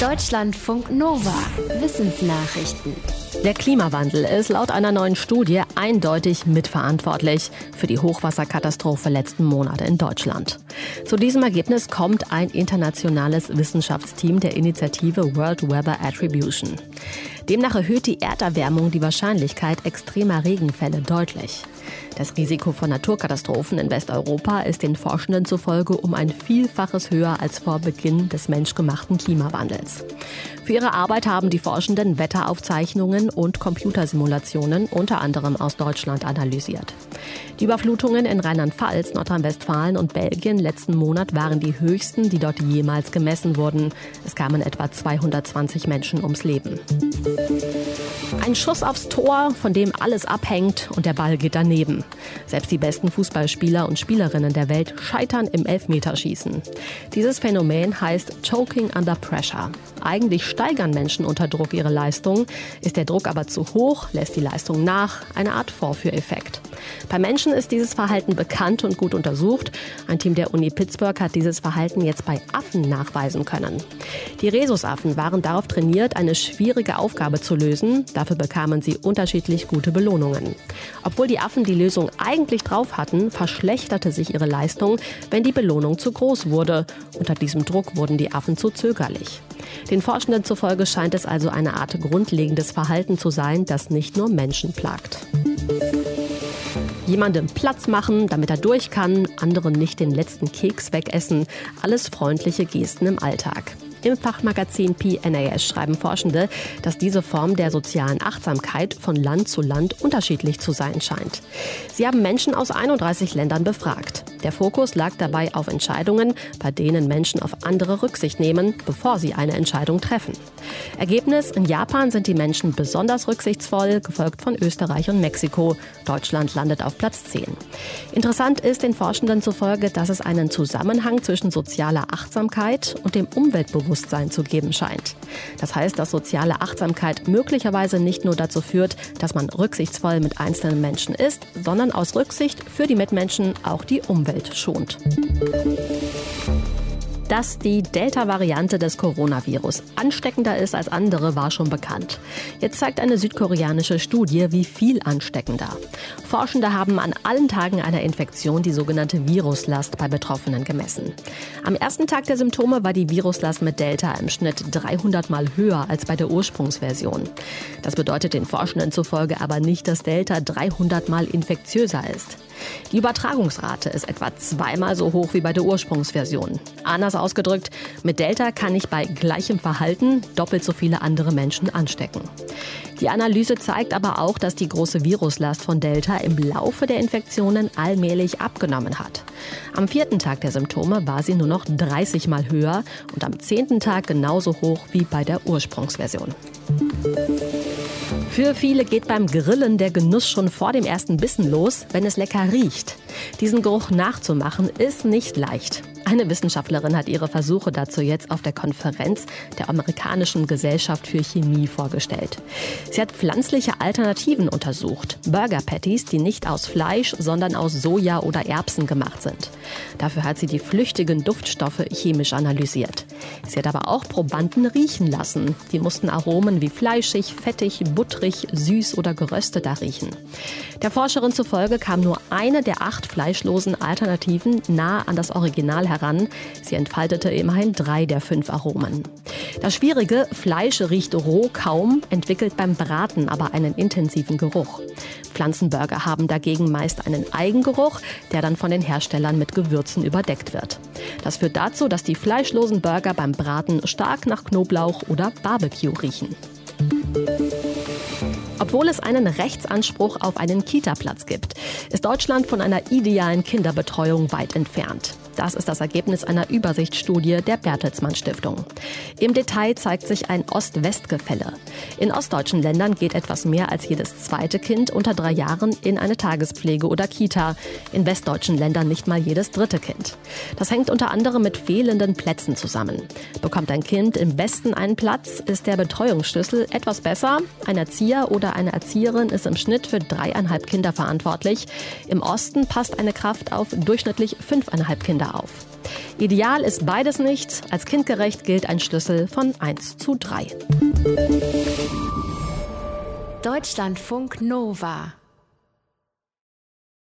Deutschlandfunk Nova. Wissensnachrichten. Der Klimawandel ist laut einer neuen Studie eindeutig mitverantwortlich für die Hochwasserkatastrophe letzten Monate in Deutschland. Zu diesem Ergebnis kommt ein internationales Wissenschaftsteam der Initiative World Weather Attribution. Demnach erhöht die Erderwärmung die Wahrscheinlichkeit extremer Regenfälle deutlich. Das Risiko von Naturkatastrophen in Westeuropa ist den Forschenden zufolge um ein Vielfaches höher als vor Beginn des menschgemachten Klimawandels. Für ihre Arbeit haben die Forschenden Wetteraufzeichnungen und Computersimulationen unter anderem aus Deutschland analysiert. Die Überflutungen in Rheinland-Pfalz, Nordrhein-Westfalen und Belgien letzten Monat waren die höchsten, die dort jemals gemessen wurden. Es kamen etwa 220 Menschen ums Leben. Ein Schuss aufs Tor, von dem alles abhängt und der Ball geht daneben. Selbst die besten Fußballspieler und Spielerinnen der Welt scheitern im Elfmeterschießen. Dieses Phänomen heißt Choking under Pressure. Eigentlich steigern Menschen unter Druck ihre Leistung. Ist der Druck aber zu hoch, lässt die Leistung nach. Eine Art Vorführeffekt. Bei Menschen ist dieses Verhalten bekannt und gut untersucht. Ein Team der Uni Pittsburgh hat dieses Verhalten jetzt bei Affen nachweisen können. Die Rhesusaffen waren darauf trainiert, eine schwierige Aufgabe zu lösen. Dafür bekamen sie unterschiedlich gute Belohnungen. Obwohl die Affen die Lösung eigentlich drauf hatten, verschlechterte sich ihre Leistung, wenn die Belohnung zu groß wurde. Unter diesem Druck wurden die Affen zu zögerlich. Den Forschenden zufolge scheint es also eine Art grundlegendes Verhalten zu sein, das nicht nur Menschen plagt. Jemandem Platz machen, damit er durch kann, anderen nicht den letzten Keks wegessen. Alles freundliche Gesten im Alltag. Im Fachmagazin PNAS schreiben Forschende, dass diese Form der sozialen Achtsamkeit von Land zu Land unterschiedlich zu sein scheint. Sie haben Menschen aus 31 Ländern befragt. Der Fokus lag dabei auf Entscheidungen, bei denen Menschen auf andere Rücksicht nehmen, bevor sie eine Entscheidung treffen. Ergebnis, in Japan sind die Menschen besonders rücksichtsvoll, gefolgt von Österreich und Mexiko. Deutschland landet auf Platz 10. Interessant ist den Forschenden zufolge, dass es einen Zusammenhang zwischen sozialer Achtsamkeit und dem Umweltbewusstsein zu geben scheint. Das heißt, dass soziale Achtsamkeit möglicherweise nicht nur dazu führt, dass man rücksichtsvoll mit einzelnen Menschen ist, sondern aus Rücksicht für die Mitmenschen auch die Umwelt schont. Dass die Delta-Variante des Coronavirus ansteckender ist als andere, war schon bekannt. Jetzt zeigt eine südkoreanische Studie, wie viel ansteckender. Forschende haben an allen Tagen einer Infektion die sogenannte Viruslast bei Betroffenen gemessen. Am ersten Tag der Symptome war die Viruslast mit Delta im Schnitt 300 Mal höher als bei der Ursprungsversion. Das bedeutet den Forschenden zufolge aber nicht, dass Delta 300 Mal infektiöser ist. Die Übertragungsrate ist etwa zweimal so hoch wie bei der Ursprungsversion. Anders ausgedrückt, mit Delta kann ich bei gleichem Verhalten doppelt so viele andere Menschen anstecken. Die Analyse zeigt aber auch, dass die große Viruslast von Delta im Laufe der Infektionen allmählich abgenommen hat. Am vierten Tag der Symptome war sie nur noch 30 Mal höher und am zehnten Tag genauso hoch wie bei der Ursprungsversion. Für viele geht beim Grillen der Genuss schon vor dem ersten Bissen los, wenn es lecker riecht. Diesen Geruch nachzumachen ist nicht leicht. Eine Wissenschaftlerin hat ihre Versuche dazu jetzt auf der Konferenz der amerikanischen Gesellschaft für Chemie vorgestellt. Sie hat pflanzliche Alternativen untersucht. Burger Patties, die nicht aus Fleisch, sondern aus Soja oder Erbsen gemacht sind. Dafür hat sie die flüchtigen Duftstoffe chemisch analysiert. Sie hat aber auch Probanden riechen lassen. Die mussten Aromen wie fleischig, fettig, butterig, süß oder gerösteter riechen. Der Forscherin zufolge kam nur eine der acht fleischlosen Alternativen nah an das Original heran. Sie entfaltete immerhin drei der fünf Aromen. Das Schwierige, Fleisch riecht roh kaum, entwickelt beim Braten aber einen intensiven Geruch. Pflanzenburger haben dagegen meist einen Eigengeruch, der dann von den Herstellern mit Gewürzen überdeckt wird. Das führt dazu, dass die fleischlosen Burger beim Braten stark nach Knoblauch oder Barbecue riechen. Obwohl es einen Rechtsanspruch auf einen Kita-Platz gibt, ist Deutschland von einer idealen Kinderbetreuung weit entfernt. Das ist das Ergebnis einer Übersichtsstudie der Bertelsmann Stiftung. Im Detail zeigt sich ein Ost-West-Gefälle. In ostdeutschen Ländern geht etwas mehr als jedes zweite Kind unter drei Jahren in eine Tagespflege oder Kita. In westdeutschen Ländern nicht mal jedes dritte Kind. Das hängt unter anderem mit fehlenden Plätzen zusammen. Bekommt ein Kind im Westen einen Platz, ist der Betreuungsschlüssel etwas besser. Ein Erzieher oder eine Erzieherin ist im Schnitt für dreieinhalb Kinder verantwortlich. Im Osten passt eine Kraft auf durchschnittlich fünfeinhalb Kinder auf. Ideal ist beides nicht. Als kindgerecht gilt ein Schlüssel von 1 zu 3. Deutschlandfunk Nova